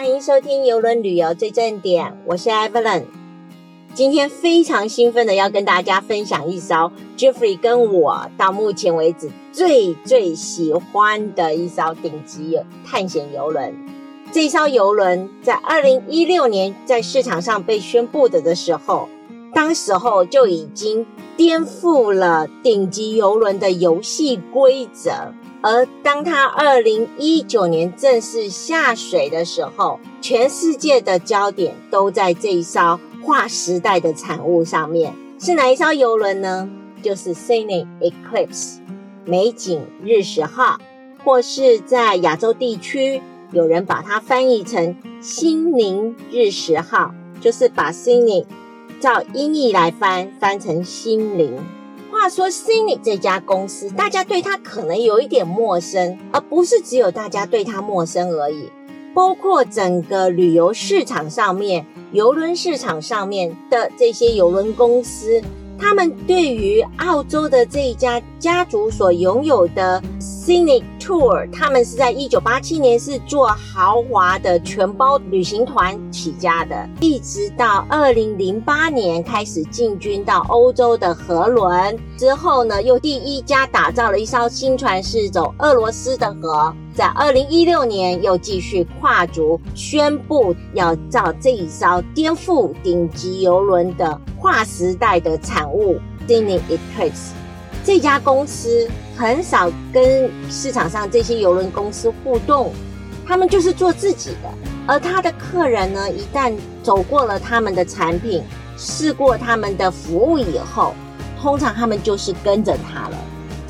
欢迎收听游轮旅游最正点，我是 Evelyn。今天非常兴奋的要跟大家分享一艘 Jeffrey 跟我到目前为止最最喜欢的一艘顶级探险游轮。这艘游轮在二零一六年在市场上被宣布的的时候，当时候就已经颠覆了顶级游轮的游戏规则。而当它二零一九年正式下水的时候，全世界的焦点都在这一艘划时代的产物上面。是哪一艘游轮呢？就是 Scenic Eclipse 美景日食号，或是在亚洲地区有人把它翻译成心灵日食号，就是把 Scenic 照音译来翻，翻成心灵。话说 c i n y 这家公司，大家对它可能有一点陌生，而不是只有大家对它陌生而已。包括整个旅游市场上面、游轮市场上面的这些游轮公司，他们对于澳洲的这一家家族所拥有的 Scenic Tour，他们是在一九八七年是做豪华的全包旅行团起家的，一直到二零零八年开始进军到欧洲的河轮，之后呢，又第一家打造了一艘新船，是走俄罗斯的河，在二零一六年又继续跨足，宣布要造这一艘颠覆顶级游轮的跨时代的产物 d i n n y Eclipse。这家公司很少跟市场上这些邮轮公司互动，他们就是做自己的。而他的客人呢，一旦走过了他们的产品，试过他们的服务以后，通常他们就是跟着他了，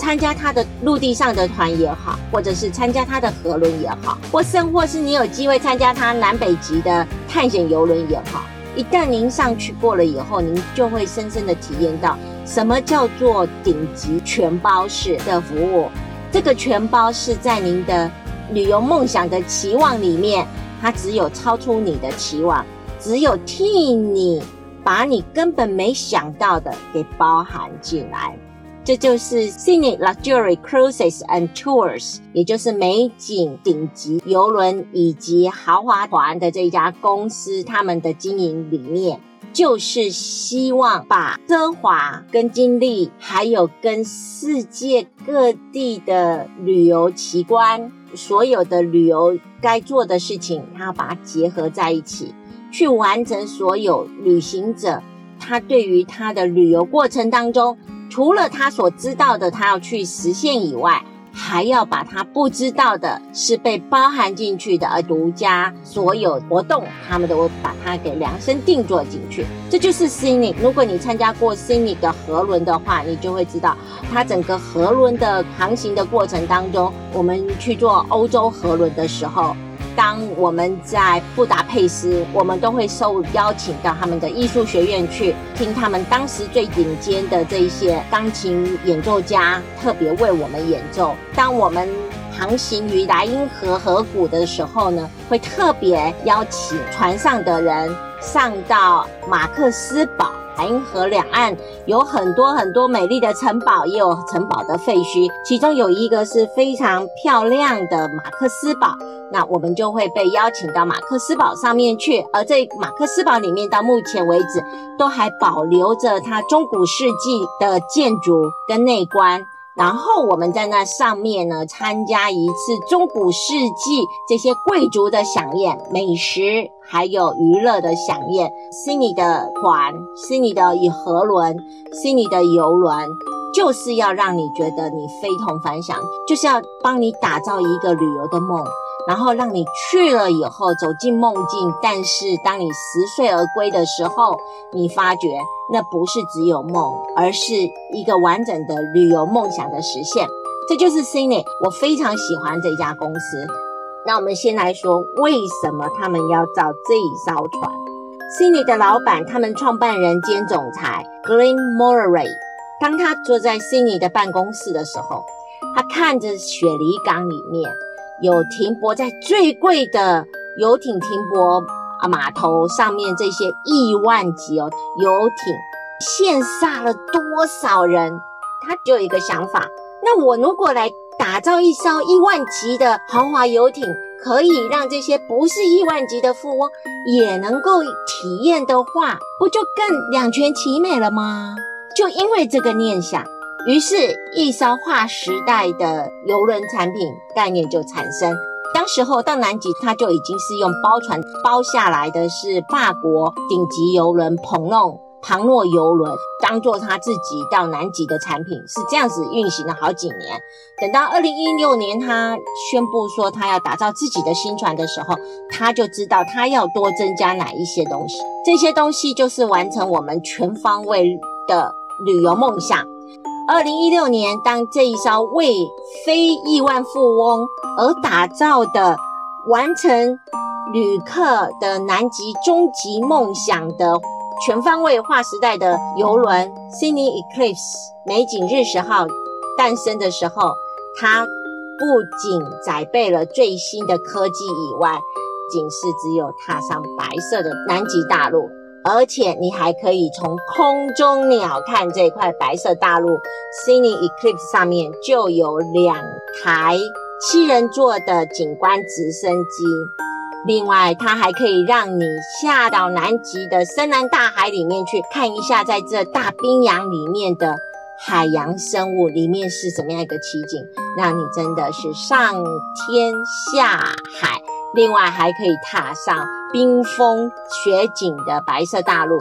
参加他的陆地上的团也好，或者是参加他的河轮也好，或甚或是你有机会参加他南北极的探险游轮也好。一旦您上去过了以后，您就会深深的体验到。什么叫做顶级全包式的服务？这个全包是在您的旅游梦想的期望里面，它只有超出你的期望，只有替你把你根本没想到的给包含进来。这就是 Scenic Luxury Cruises and Tours，也就是美景顶级游轮以及豪华团的这一家公司他们的经营理念。就是希望把奢华跟经历，还有跟世界各地的旅游奇观，所有的旅游该做的事情，他要把它结合在一起，去完成所有旅行者他对于他的旅游过程当中，除了他所知道的，他要去实现以外。还要把他不知道的是被包含进去的，而独家所有活动，他们都会把它给量身定做进去。这就是 s i n i。如果你参加过 s i n i 的河轮的话，你就会知道，它整个河轮的航行的过程当中，我们去做欧洲河轮的时候。当我们在布达佩斯，我们都会受邀请到他们的艺术学院去听他们当时最顶尖的这一些钢琴演奏家特别为我们演奏。当我们航行于莱茵河河谷的时候呢，会特别邀请船上的人上到马克思堡。莱茵河两岸有很多很多美丽的城堡，也有城堡的废墟，其中有一个是非常漂亮的马克思堡。那我们就会被邀请到马克思堡上面去，而这马克思堡里面到目前为止都还保留着它中古世纪的建筑跟内观。然后我们在那上面呢，参加一次中古世纪这些贵族的飨宴，美食还有娱乐的飨宴。悉尼的船，悉尼的以河轮，悉尼的游轮，就是要让你觉得你非同凡响，就是要帮你打造一个旅游的梦。然后让你去了以后走进梦境，但是当你拾睡而归的时候，你发觉那不是只有梦，而是一个完整的旅游梦想的实现。这就是 c i n y 我非常喜欢这家公司。那我们先来说，为什么他们要造这一艘船 c i n y 的老板，他们创办人兼总裁 Glenn Murray，当他坐在 c i n y 的办公室的时候，他看着雪梨港里面。有停泊在最贵的游艇停泊啊码头上面，这些亿万级哦游艇，羡煞了多少人？他就有一个想法，那我如果来打造一艘亿万级的豪华游艇，可以让这些不是亿万级的富翁也能够体验的话，不就更两全其美了吗？就因为这个念想，于是一艘划时代的游轮产品概念就产生。当时候到南极，它就已经是用包船包下来的是法国顶级游轮蓬诺庞诺游轮，当做他自己到南极的产品，是这样子运行了好几年。等到二零一六年，他宣布说他要打造自己的新船的时候，他就知道他要多增加哪一些东西。这些东西就是完成我们全方位的旅游梦想。二零一六年，当这一艘为非亿万富翁而打造的、完成旅客的南极终极梦想的全方位划时代的游轮 Sydney Eclipse 美景日食号诞生的时候，它不仅载备了最新的科技以外，仅是只有踏上白色的南极大陆。而且你还可以从空中鸟看这块白色大陆，Sydney Eclipse 上面就有两台七人座的景观直升机。另外，它还可以让你下到南极的深蓝大海里面去看一下，在这大冰洋里面的海洋生物里面是怎么样一个奇景，让你真的是上天下海。另外还可以踏上冰封雪景的白色大陆，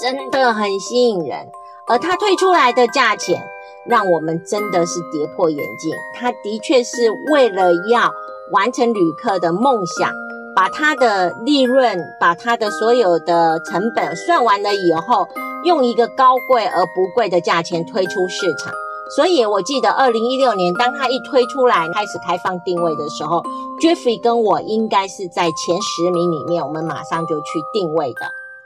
真的很吸引人。而它推出来的价钱，让我们真的是跌破眼镜。它的确是为了要完成旅客的梦想，把它的利润、把它的所有的成本算完了以后，用一个高贵而不贵的价钱推出市场。所以，我记得二零一六年，当它一推出来，开始开放定位的时候，Jeffrey 跟我应该是在前十名里面，我们马上就去定位的。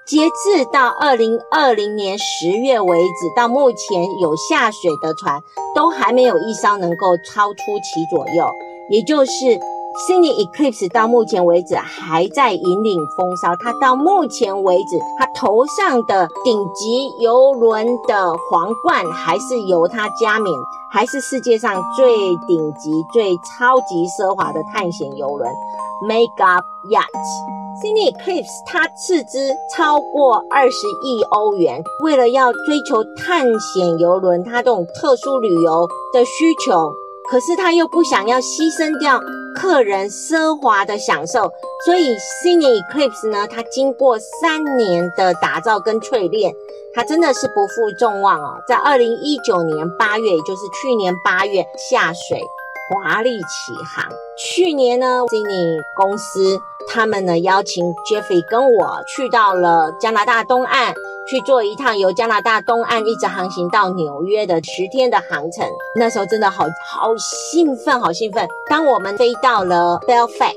截至到二零二零年十月为止，到目前有下水的船都还没有一艘能够超出其左右，也就是。Sidney eclipse 到目前为止还在引领风骚，它到目前为止，它头上的顶级游轮的皇冠还是由它加冕，还是世界上最顶级、最超级奢华的探险游轮 Mega Yacht。Sydney Eclipse 它斥资超过二十亿欧元，为了要追求探险游轮它这种特殊旅游的需求。可是他又不想要牺牲掉客人奢华的享受，所以 Senior Eclipse 呢，它经过三年的打造跟淬炼，它真的是不负众望哦，在二零一九年八月，也就是去年八月下水。华丽起航。去年呢，Sini 公司他们呢邀请 Jeffrey 跟我去到了加拿大东岸，去做一趟由加拿大东岸一直航行到纽约的十天的航程。那时候真的好好兴奋，好兴奋。当我们飞到了 Belfast，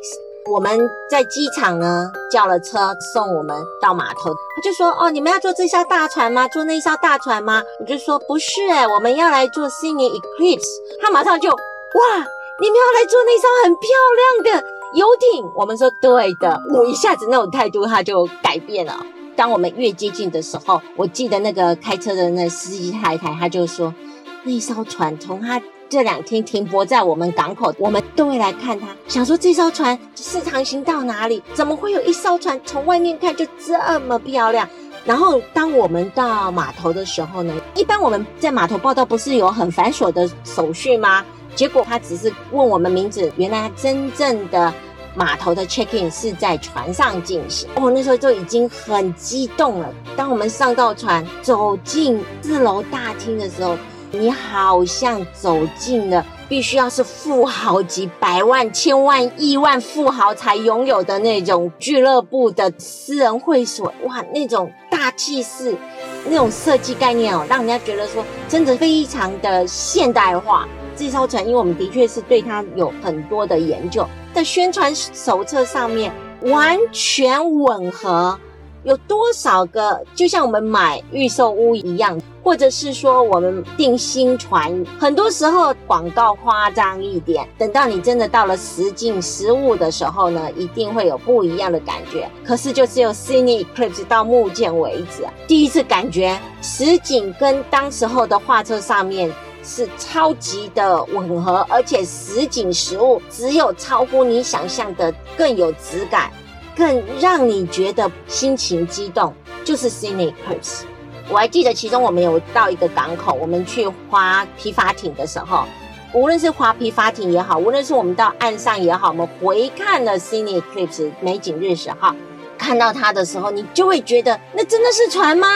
我们在机场呢叫了车送我们到码头。他就说：“哦，你们要坐这艘大船吗？坐那艘大船吗？”我就说：“不是，哎，我们要来做 Sydney Eclipse。”他马上就。哇！你们要来坐那艘很漂亮的游艇？我们说对的。我一下子那种态度他就改变了。当我们越接近的时候，我记得那个开车的那司机太太，他就说，那艘船从他这两天停泊在我们港口，我们都会来看他，想说这艘船是航行到哪里？怎么会有一艘船从外面看就这么漂亮？然后当我们到码头的时候呢，一般我们在码头报道不是有很繁琐的手续吗？结果他只是问我们名字，原来真正的码头的 check in 是在船上进行。我那时候就已经很激动了。当我们上到船，走进四楼大厅的时候，你好像走进了必须要是富豪级、百万、千万、亿万富豪才拥有的那种俱乐部的私人会所。哇，那种大气势，那种设计概念哦，让人家觉得说真的非常的现代化。这艘船，因为我们的确是对它有很多的研究，在宣传手册上面完全吻合。有多少个，就像我们买预售屋一样，或者是说我们订新船，很多时候广告夸张一点，等到你真的到了实境实物的时候呢，一定会有不一样的感觉。可是就只有 Sydney Eclipse 到目前为止，第一次感觉实景跟当时候的画册上面。是超级的吻合，而且实景实物只有超乎你想象的更有质感，更让你觉得心情激动，就是 Scenic Cruise。我还记得其中我们有到一个港口，我们去划皮筏艇的时候，无论是划皮筏艇也好，无论是我们到岸上也好，我们回看了 scenic clips 美景日食哈，看到它的时候，你就会觉得那真的是船吗？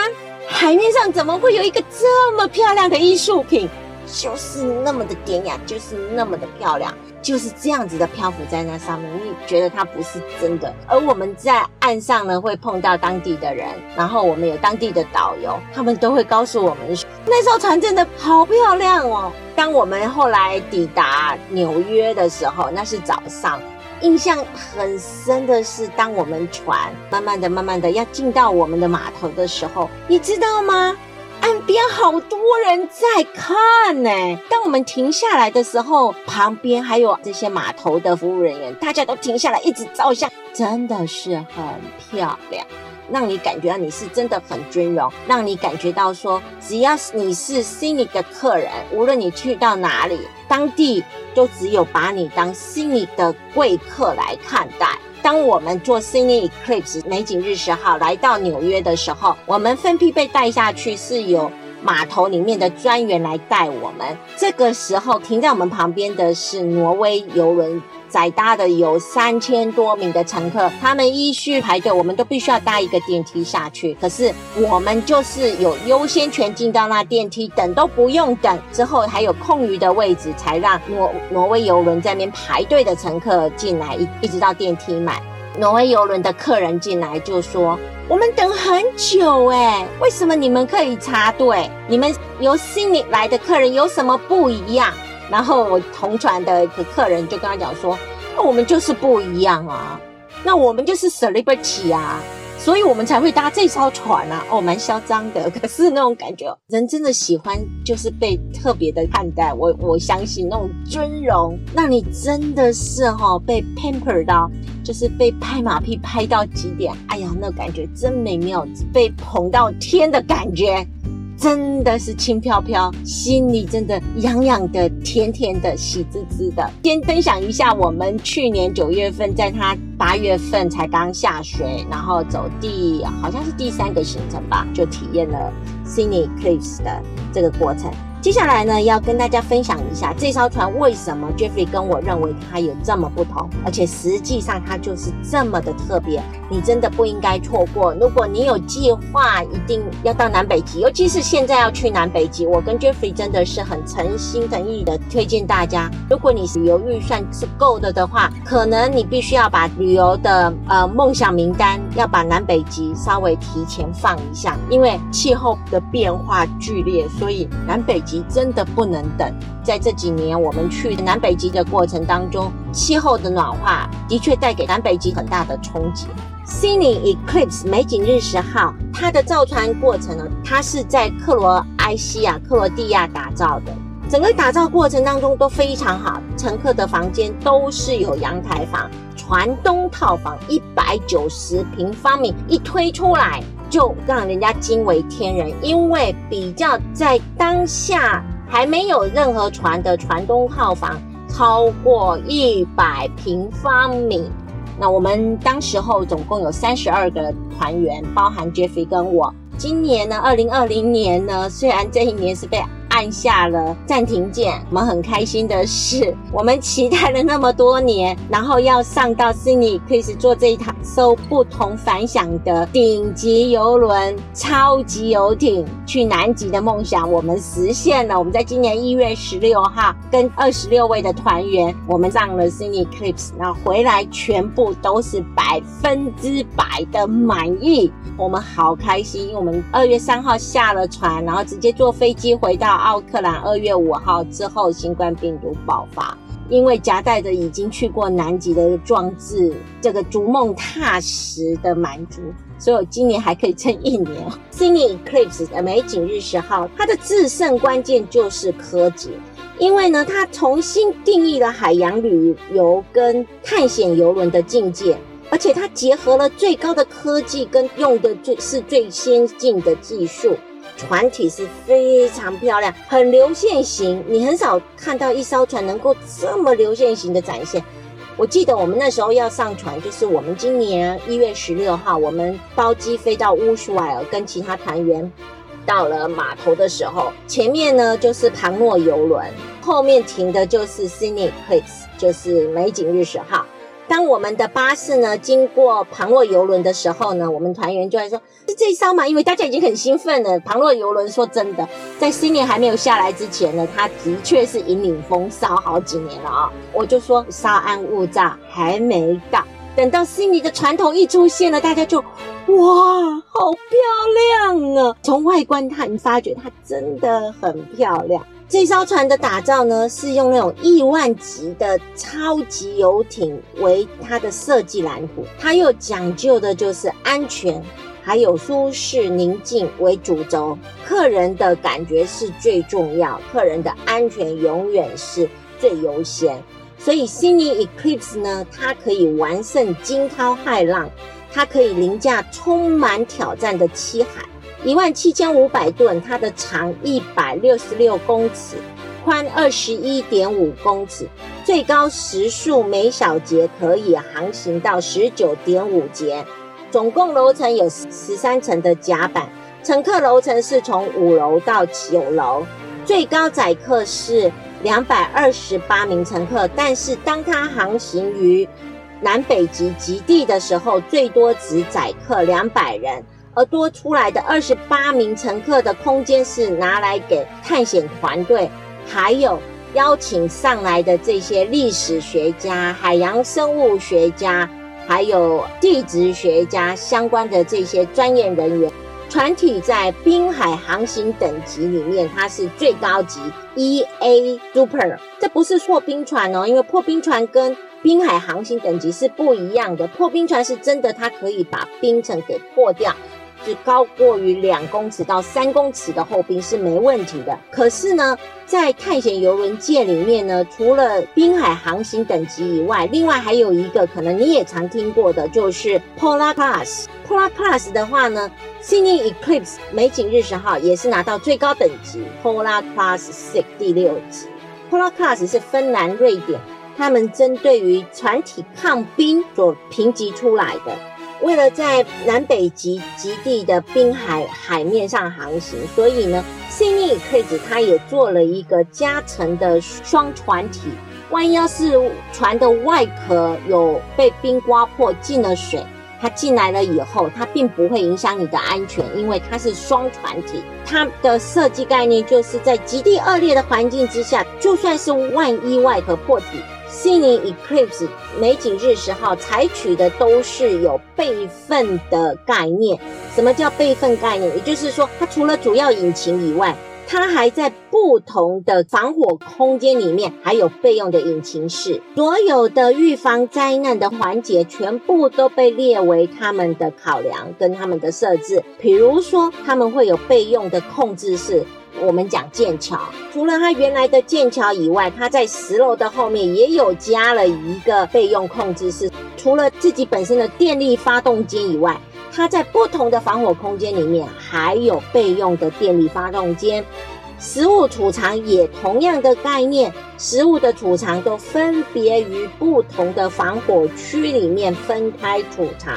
海面上怎么会有一个这么漂亮的艺术品？就是那么的典雅，就是那么的漂亮，就是这样子的漂浮在那上面，你觉得它不是真的。而我们在岸上呢，会碰到当地的人，然后我们有当地的导游，他们都会告诉我们，那艘船真的好漂亮哦。当我们后来抵达纽约的时候，那是早上。印象很深的是，当我们船慢慢的、慢慢的要进到我们的码头的时候，你知道吗？岸边好多人在看呢。当我们停下来的时候，旁边还有这些码头的服务人员，大家都停下来一直照相，真的是很漂亮。让你感觉到你是真的很尊荣，让你感觉到说，只要你是悉尼的客人，无论你去到哪里，当地都只有把你当悉尼的贵客来看待。当我们做 Cindy Eclipse 美景日食号来到纽约的时候，我们分批被带下去，是有码头里面的专员来带我们。这个时候停在我们旁边的是挪威游轮。载搭的有三千多名的乘客，他们依序排队，我们都必须要搭一个电梯下去。可是我们就是有优先权进到那电梯，等都不用等，之后还有空余的位置，才让挪挪威游轮在那边排队的乘客进来，一一直到电梯满。挪威游轮的客人进来就说：“我们等很久哎，为什么你们可以插队？你们由悉尼来的客人有什么不一样？”然后我同船的一个客人就跟他讲说：“那我们就是不一样啊，那我们就是 celebrity 啊，所以我们才会搭这艘船啊。哦，蛮嚣张的，可是那种感觉，人真的喜欢就是被特别的看待。我我相信那种尊荣，那你真的是哈被 pamper 到，就是被拍马屁拍到极点。哎呀，那感觉真美妙，被捧到天的感觉。”真的是轻飘飘，心里真的痒痒的、甜甜的、喜滋滋的。先分享一下，我们去年九月份，在他八月份才刚下水，然后走第好像是第三个行程吧，就体验了 Cine Cliffs 的这个过程。接下来呢，要跟大家分享一下这艘船为什么 Jeffrey 跟我认为它有这么不同，而且实际上它就是这么的特别，你真的不应该错过。如果你有计划一定要到南北极，尤其是现在要去南北极，我跟 Jeffrey 真的是很诚心诚意的推荐大家。如果你旅游预算是够的的话，可能你必须要把旅游的呃梦想名单要把南北极稍微提前放一下，因为气候的变化剧烈，所以南北极。真的不能等，在这几年我们去南北极的过程当中，气候的暖化的确带给南北极很大的冲击。Sini Eclipse 美景日食号，它的造船过程呢，它是在克罗埃西亚、克罗地亚打造的，整个打造过程当中都非常好，乘客的房间都是有阳台房，船东套房一百九十平方米一推出来。就让人家惊为天人，因为比较在当下还没有任何船的船东号房超过一百平方米。那我们当时候总共有三十二个团员，包含 Jeffrey 跟我。今年呢，二零二零年呢，虽然这一年是被。按下了暂停键。我们很开心的是，我们期待了那么多年，然后要上到 Sydney 可以坐这一趟艘不同凡响的顶级游轮——超级游艇去南极的梦想，我们实现了。我们在今年一月十六号跟二十六位的团员，我们上了 s y n e y Clips，然后回来全部都是百分之百的满意。我们好开心，因为我们二月三号下了船，然后直接坐飞机回到。奥克兰二月五号之后，新冠病毒爆发，因为夹带着已经去过南极的壮志，这个逐梦踏实的满足，所以我今年还可以撑一年。Sydney Eclipse 的美景日食号，它的制胜关键就是科技，因为呢，它重新定义了海洋旅游跟探险游轮的境界，而且它结合了最高的科技跟用的最是最先进的技术。船体是非常漂亮，很流线型，你很少看到一艘船能够这么流线型的展现。我记得我们那时候要上船，就是我们今年一月十六号，我们包机飞到乌苏埃尔，跟其他团员到了码头的时候，前面呢就是庞诺游轮，后面停的就是 Sydney Eclipse，就是美景日食号。当我们的巴士呢经过庞洛游轮的时候呢，我们团员就在说：“是这一艘嘛？”因为大家已经很兴奋了。庞洛游轮说真的，在新年还没有下来之前呢，它的确是引领风骚好几年了啊！我就说稍安勿躁，还没到。等到悉尼的船头一出现了，大家就哇，好漂亮啊！从外观看，你发觉它真的很漂亮。这艘船的打造呢，是用那种亿万级的超级游艇为它的设计蓝图，它又讲究的就是安全，还有舒适宁静为主轴，客人的感觉是最重要，客人的安全永远是最优先。所以，Sydney Eclipse 呢，它可以完胜惊涛骇浪，它可以凌驾充满挑战的七海。一万七千五百吨，它的长一百六十六公尺，宽二十一点五公尺，最高时速每小节可以航行到十九点五节。总共楼层有十三层的甲板，乘客楼层是从五楼到九楼，最高载客是两百二十八名乘客。但是当它航行于南北极极地的时候，最多只载客两百人。而多出来的二十八名乘客的空间是拿来给探险团队，还有邀请上来的这些历史学家、海洋生物学家，还有地质学家相关的这些专业人员。船体在滨海航行等级里面，它是最高级 E A Super。这不是破冰船哦，因为破冰船跟滨海航行等级是不一样的。破冰船是真的，它可以把冰层给破掉。是高过于两公尺到三公尺的厚冰是没问题的。可是呢，在探险游轮界里面呢，除了滨海航行等级以外，另外还有一个可能你也常听过的，就是 Polar Class。Polar Class 的话呢，Sydney Eclipse 美景日食号也是拿到最高等级 Polar Class Six 第六级。Polar Class 是芬兰、瑞典他们针对于船体抗冰所评级出来的。为了在南北极极地的滨海海面上航行，所以呢，Sydney Eclipse 它也做了一个加层的双船体。万一要是船的外壳有被冰刮破进了水，它进来了以后，它并不会影响你的安全，因为它是双船体。它的设计概念就是在极地恶劣的环境之下，就算是万一外壳破体。悉尼 Eclipse 美景日食号采取的都是有备份的概念。什么叫备份概念？也就是说，它除了主要引擎以外，它还在不同的防火空间里面还有备用的引擎室。所有的预防灾难的环节全部都被列为他们的考量跟他们的设置。比如说，他们会有备用的控制室。我们讲剑桥，除了它原来的剑桥以外，它在十楼的后面也有加了一个备用控制室。除了自己本身的电力发动机以外，它在不同的防火空间里面还有备用的电力发动机。食物储藏也同样的概念，食物的储藏都分别于不同的防火区里面分开储藏。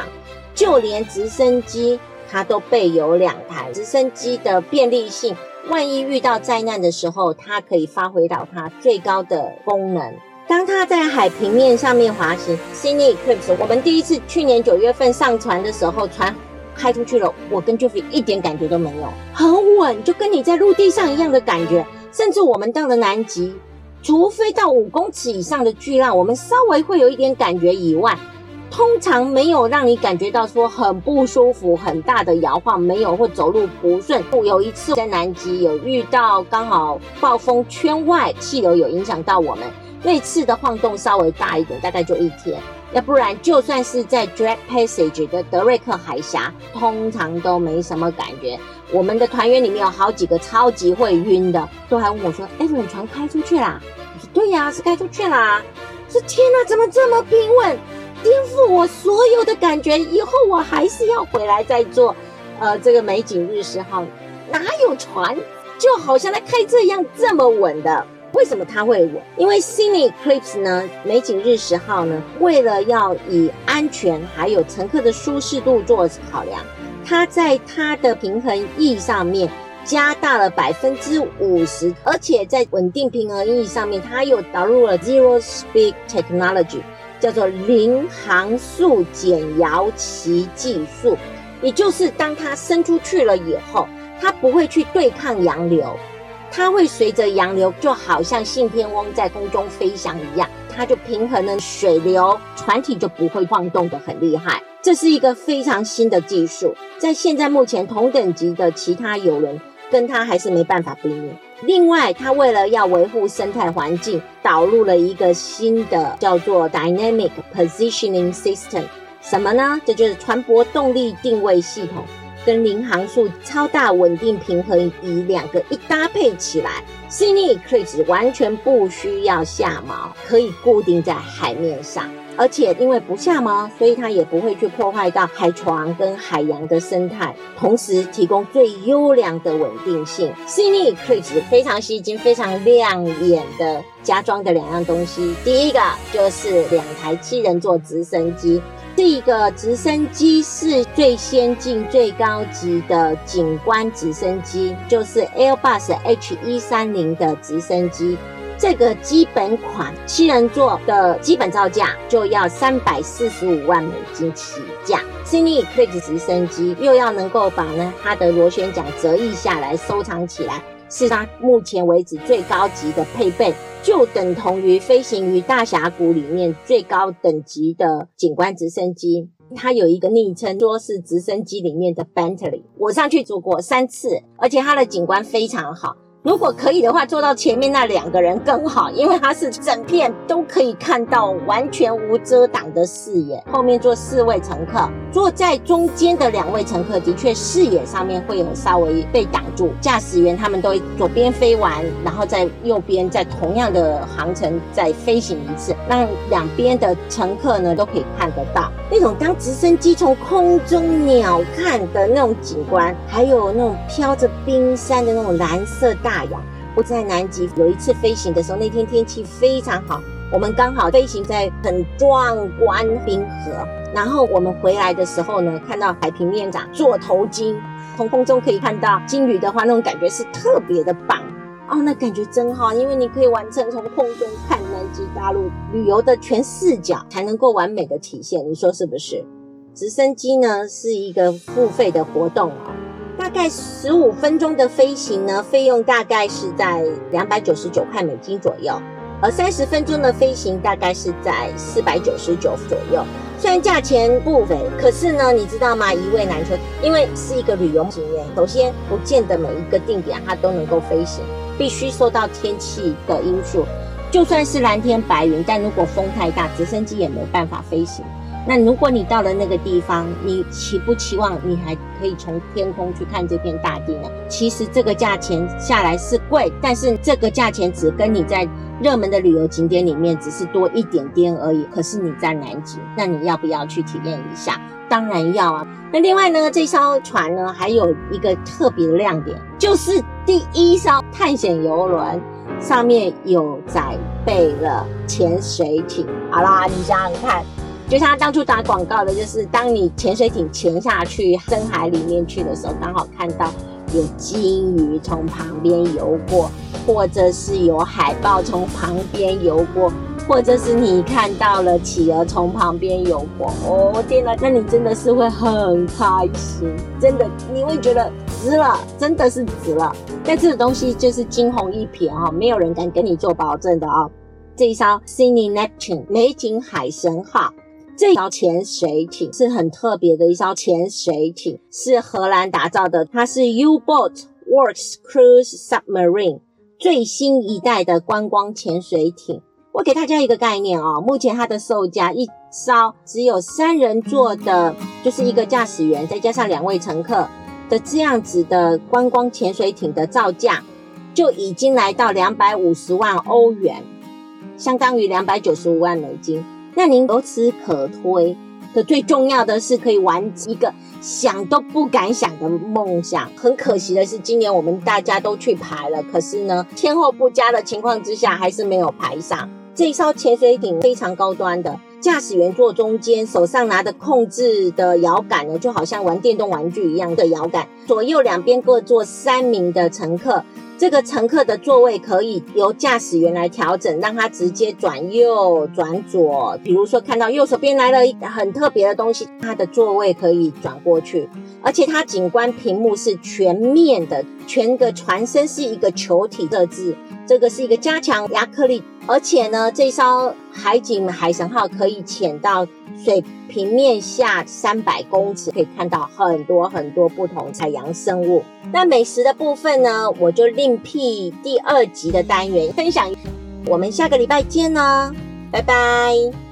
就连直升机，它都备有两台直升机的便利性。万一遇到灾难的时候，它可以发挥到它最高的功能。当它在海平面上面滑行 s i n e Eclipse，我们第一次去年九月份上船的时候，船开出去了，我跟 j e f f y 一点感觉都没有，很稳，就跟你在陆地上一样的感觉。甚至我们到了南极，除非到五公尺以上的巨浪，我们稍微会有一点感觉以外。通常没有让你感觉到说很不舒服、很大的摇晃，没有或走路不顺。有一次在南极有遇到刚好暴风圈外气流有影响到我们，那次的晃动稍微大一点，大概就一天。要不然就算是在 Drake Passage 的德瑞克海峡，通常都没什么感觉。我们的团员里面有好几个超级会晕的，都还问我说：“哎，船开出去啦？”我说：“对呀，是开出去啦。”说：“天哪，怎么这么平稳？”颠覆我所有的感觉，以后我还是要回来再做，呃，这个美景日食号。哪有船就好像在开车一样这么稳的？为什么它会稳？因为 Sydney Eclipse 呢，美景日十号呢，为了要以安全还有乘客的舒适度做考量，它在它的平衡翼上面加大了百分之五十，而且在稳定平衡翼上面，它又导入了 Zero Speed Technology，叫做零航速减摇旗技术，也就是当它伸出去了以后，它不会去对抗洋流。它会随着洋流，就好像信天翁在空中飞翔一样，它就平衡了水流，船体就不会晃动的很厉害。这是一个非常新的技术，在现在目前同等级的其他游轮跟它还是没办法比拟。另外，它为了要维护生态环境，导入了一个新的叫做 Dynamic Positioning System，什么呢？这就是船舶动力定位系统。跟零航速超大稳定平衡仪两个一搭配起来，Cineclipse 完全不需要下锚，可以固定在海面上，而且因为不下锚，所以它也不会去破坏到海床跟海洋的生态，同时提供最优良的稳定性。Cine KIDS 非常吸睛、非常亮眼的加装的两样东西，第一个就是两台七人座直升机。这个直升机是最先进、最高级的景观直升机，就是 Airbus H 一三零的直升机。这个基本款七人座的基本造价就要三百四十五万美金起价。，Cineclipse 直升机又要能够把呢它的螺旋桨折翼下来收藏起来。是它目前为止最高级的配备，就等同于飞行于大峡谷里面最高等级的景观直升机。它有一个昵称，说是直升机里面的 Bentley。我上去坐过三次，而且它的景观非常好。如果可以的话，坐到前面那两个人更好，因为它是整片都可以看到完全无遮挡的视野。后面坐四位乘客，坐在中间的两位乘客的确视野上面会有稍微被挡住。驾驶员他们都左边飞完，然后在右边在同样的航程再飞行一次，让两边的乘客呢都可以看得到那种当直升机从空中鸟看的那种景观，还有那种飘着冰山的那种蓝色大。大洋，我在南极有一次飞行的时候，那天天气非常好，我们刚好飞行在很壮观冰河。然后我们回来的时候呢，看到海平面长座头鲸，从空中可以看到鲸鱼的话，那种感觉是特别的棒哦，那感觉真好，因为你可以完成从空中看南极大陆旅游的全视角，才能够完美的体现，你说是不是？直升机呢是一个付费的活动啊。大概十五分钟的飞行呢，费用大概是在两百九十九块美金左右，而三十分钟的飞行大概是在四百九十九左右。虽然价钱不菲，可是呢，你知道吗？一位难求，因为是一个旅游景点。首先，不见得每一个定点它都能够飞行，必须受到天气的因素。就算是蓝天白云，但如果风太大，直升机也没办法飞行。那如果你到了那个地方，你期不期望你还可以从天空去看这片大地呢？其实这个价钱下来是贵，但是这个价钱只跟你在热门的旅游景点里面只是多一点点而已。可是你在南极，那你要不要去体验一下？当然要啊。那另外呢，这艘船呢还有一个特别的亮点，就是第一艘探险游轮上面有载备了潜水艇。好啦，你想想看。就像他当初打广告的，就是当你潜水艇潜下去深海里面去的时候，刚好看到有鲸鱼从旁边游过，或者是有海豹从旁边游过，或者是你看到了企鹅从旁边游过。哦天哪，那你真的是会很开心，真的你会觉得值了，真的是值了。但这个东西就是惊鸿一瞥哈，没有人敢跟你做保证的啊。这一艘 Sydney Neptune 美景海神号。这艘潜水艇是很特别的一艘潜水艇，是荷兰打造的，它是 U-Boat Works Cruise Submarine 最新一代的观光潜水艇。我给大家一个概念哦，目前它的售价，一艘只有三人座的，就是一个驾驶员再加上两位乘客的这样子的观光潜水艇的造价，就已经来到两百五十万欧元，相当于两百九十五万美金。那您由此可推，可最重要的是可以玩一个想都不敢想的梦想。很可惜的是，今年我们大家都去排了，可是呢，天候不佳的情况之下，还是没有排上。这艘潜水艇非常高端的，驾驶员坐中间，手上拿着控制的摇杆呢，就好像玩电动玩具一样的摇杆，左右两边各坐三名的乘客。这个乘客的座位可以由驾驶员来调整，让他直接转右、转左。比如说看到右手边来了很特别的东西，他的座位可以转过去。而且它景观屏幕是全面的，全个船身是一个球体设置。这个是一个加强亚克力，而且呢，这艘海景海神号可以潜到水平面下三百公尺，可以看到很多很多不同海洋生物。那美食的部分呢，我就另辟第二集的单元分享。我们下个礼拜见呢，拜拜。